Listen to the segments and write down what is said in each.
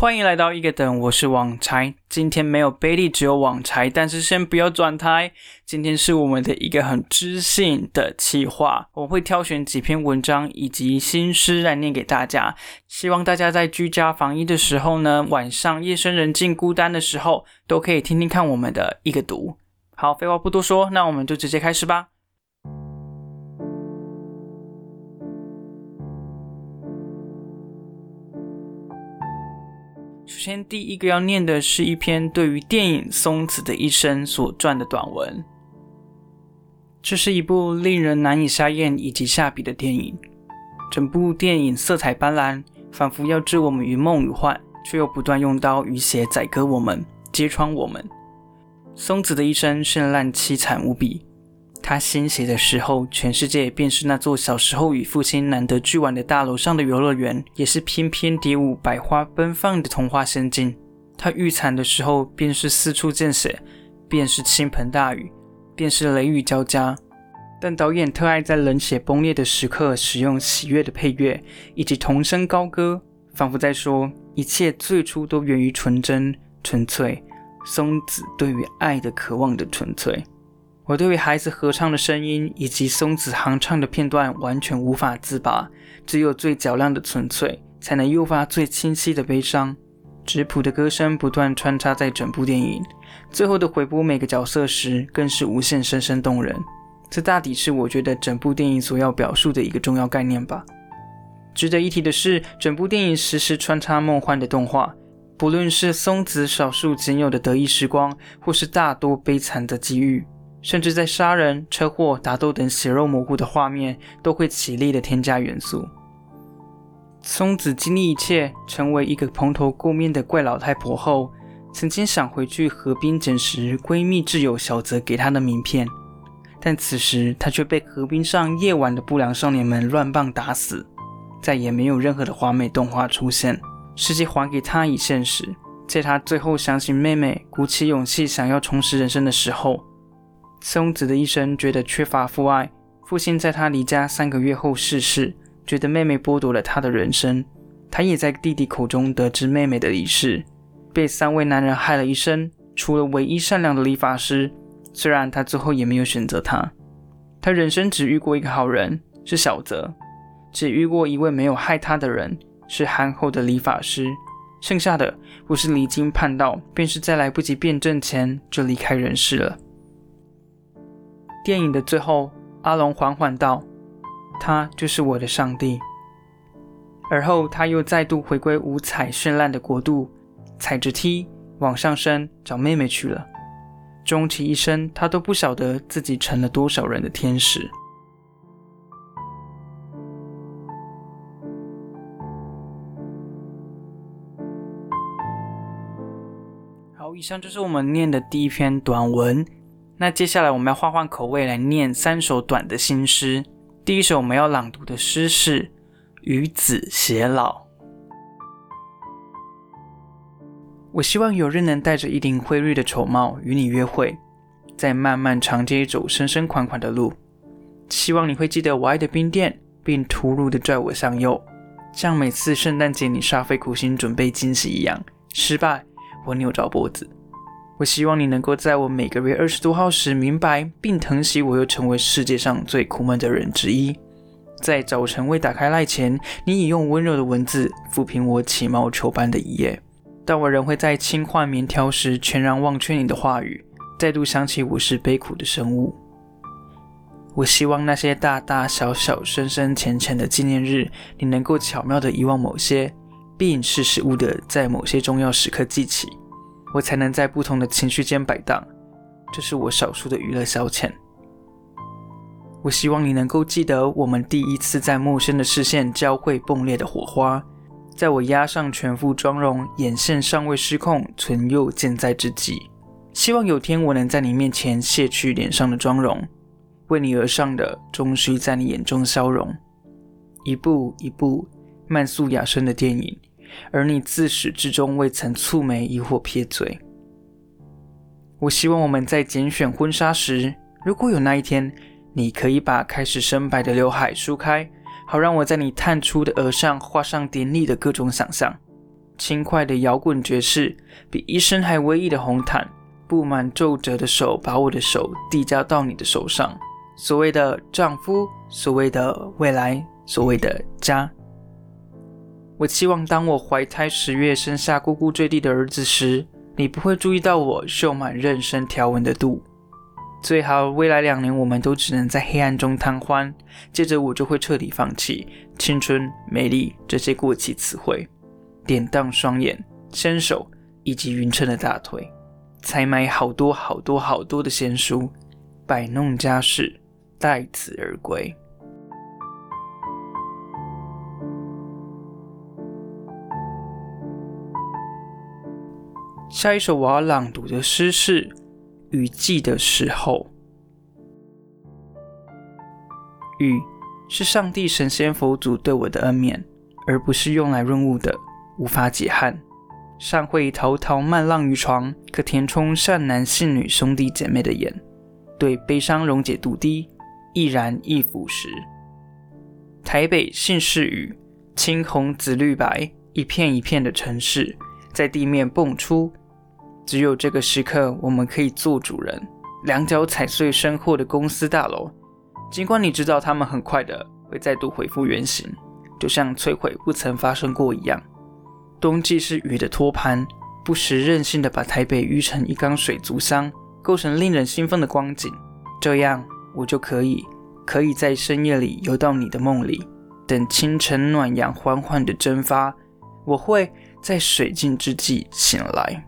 欢迎来到一个等，我是网柴。今天没有贝利，只有网柴，但是先不要转台。今天是我们的一个很知性的企划，我会挑选几篇文章以及新诗来念给大家。希望大家在居家防疫的时候呢，晚上夜深人静、孤单的时候，都可以听听看我们的一个读。好，废话不多说，那我们就直接开始吧。首先，第一个要念的是一篇对于电影《松子的一生》所撰的短文。这是一部令人难以下咽以及下笔的电影。整部电影色彩斑斓，仿佛要置我们于梦与幻，却又不断用刀与血宰割我们，揭穿我们。松子的一生绚烂凄惨无比。他欣喜的时候，全世界便是那座小时候与父亲难得聚玩的大楼上的游乐园，也是翩翩蝶舞、百花奔放的童话仙境。他遇惨的时候，便是四处见血，便是倾盆大雨，便是雷雨交加。但导演特爱在冷血崩裂的时刻使用喜悦的配乐，以及童声高歌，仿佛在说一切最初都源于纯真、纯粹。松子对于爱的渴望的纯粹。我对于孩子合唱的声音以及松子哼唱的片段完全无法自拔，只有最嘹亮的纯粹，才能诱发最清晰的悲伤。质朴的歌声不断穿插在整部电影，最后的回播每个角色时，更是无限深深动人。这大抵是我觉得整部电影所要表述的一个重要概念吧。值得一提的是，整部电影时时穿插梦幻的动画，不论是松子少数仅有的得意时光，或是大多悲惨的机遇。甚至在杀人、车祸、打斗等血肉模糊的画面，都会起力的添加元素。松子经历一切，成为一个蓬头垢面的怪老太婆后，曾经想回去河边捡拾闺蜜挚友小泽给她的名片，但此时她却被河边上夜晚的不良少年们乱棒打死，再也没有任何的华美动画出现，世界还给她以现实。在她最后想起妹妹，鼓起勇气想要重拾人生的时候。松子的一生觉得缺乏父爱，父亲在他离家三个月后逝世，觉得妹妹剥夺了他的人生。他也在弟弟口中得知妹妹的离世，被三位男人害了一生，除了唯一善良的理发师，虽然他最后也没有选择他。他人生只遇过一个好人，是小泽；只遇过一位没有害他的人，是憨厚的理发师。剩下的不是离经叛道，便是在来不及辩证前就离开人世了。电影的最后，阿龙缓缓道：“他就是我的上帝。”而后，他又再度回归五彩绚烂的国度，踩着梯往上升，找妹妹去了。终其一生，他都不晓得自己成了多少人的天使。好，以上就是我们念的第一篇短文。那接下来我们要换换口味来念三首短的新诗。第一首我们要朗读的诗是《与子偕老》。我希望有日能戴着一顶灰绿的丑帽与你约会，在漫漫长街走深深款款的路。希望你会记得我爱的冰店，并突兀的拽我向右，像每次圣诞节你煞费苦心准备惊喜一样。失败，我扭着脖子。我希望你能够在我每个月二十多号时明白并疼惜我，又成为世界上最苦闷的人之一。在早晨未打开赖前，你已用温柔的文字抚平我起毛球般的一夜，但我仍会在轻换棉条时全然忘却你的话语，再度想起我是悲苦的生物。我希望那些大大小小、深深浅浅的纪念日，你能够巧妙地遗忘某些，并识时务地在某些重要时刻记起。我才能在不同的情绪间摆荡，这是我少数的娱乐消遣。我希望你能够记得我们第一次在陌生的视线交汇迸裂的火花，在我压上全副妆容，眼线尚未失控，唇釉健在之际。希望有天我能在你面前卸去脸上的妆容，为你而上的终须在你眼中消融。一部一部慢速雅声的电影。而你自始至终未曾蹙眉疑或撇嘴。我希望我们在拣选婚纱时，如果有那一天，你可以把开始深白的刘海梳开，好让我在你探出的额上画上典礼的各种想象。轻快的摇滚爵士，比一生还威仪的红毯，布满皱褶的手把我的手递交到你的手上。所谓的丈夫，所谓的未来，所谓的家。我期望当我怀胎十月生下姑姑坠地的儿子时，你不会注意到我绣满妊娠条纹的肚。最好未来两年我们都只能在黑暗中贪欢，接着我就会彻底放弃青春、美丽这些过期词汇，典当双眼、纤手以及匀称的大腿，采买好多好多好多的仙书，摆弄家事，待此而归。下一首我要朗读的诗是。雨季的时候，雨是上帝、神仙、佛祖对我的恩免，而不是用来润物的，无法解旱。善会滔滔漫浪于床，可填充善男信女兄弟姐妹的眼，对悲伤溶解度低，易燃易腐蚀。台北姓氏雨，青红紫绿白，一片一片的城市，在地面蹦出。只有这个时刻，我们可以做主人，两脚踩碎身后的公司大楼。尽管你知道他们很快的会再度恢复原形，就像摧毁不曾发生过一样。冬季是雨的托盘，不时任性的把台北淤成一缸水族箱，构成令人兴奋的光景。这样，我就可以可以在深夜里游到你的梦里，等清晨暖阳缓缓的蒸发，我会在水尽之际醒来。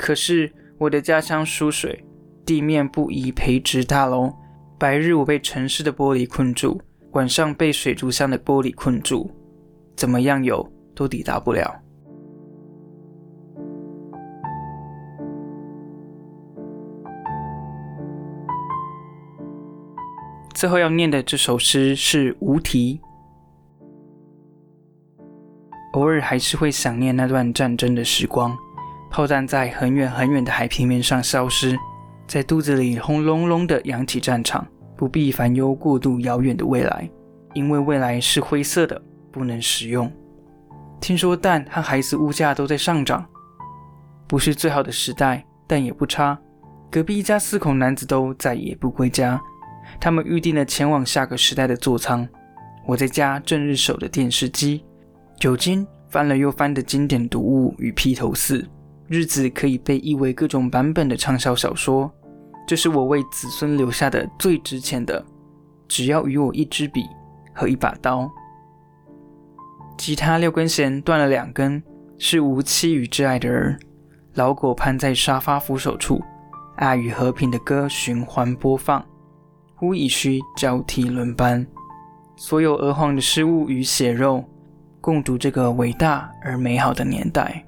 可是我的家乡疏水，地面不宜培植大楼。白日我被城市的玻璃困住，晚上被水族箱的玻璃困住，怎么样游都抵达不了。最后要念的这首诗是《无题》，偶尔还是会想念那段战争的时光。炮弹在很远很远的海平面上消失，在肚子里轰隆隆的扬起战场，不必烦忧过度遥远的未来，因为未来是灰色的，不能使用。听说蛋和孩子物价都在上涨，不是最好的时代，但也不差。隔壁一家四口男子都再也不归家，他们预定了前往下个时代的座舱。我在家正日守的电视机，酒精翻了又翻的经典读物与披头四。日子可以被译为各种版本的畅销小说，这是我为子孙留下的最值钱的。只要与我一支笔和一把刀。吉他六根弦断了两根，是无妻与挚爱的儿。老狗攀在沙发扶手处，爱与和平的歌循环播放，呼与虚交替轮班。所有鹅黄的失误与血肉，共读这个伟大而美好的年代。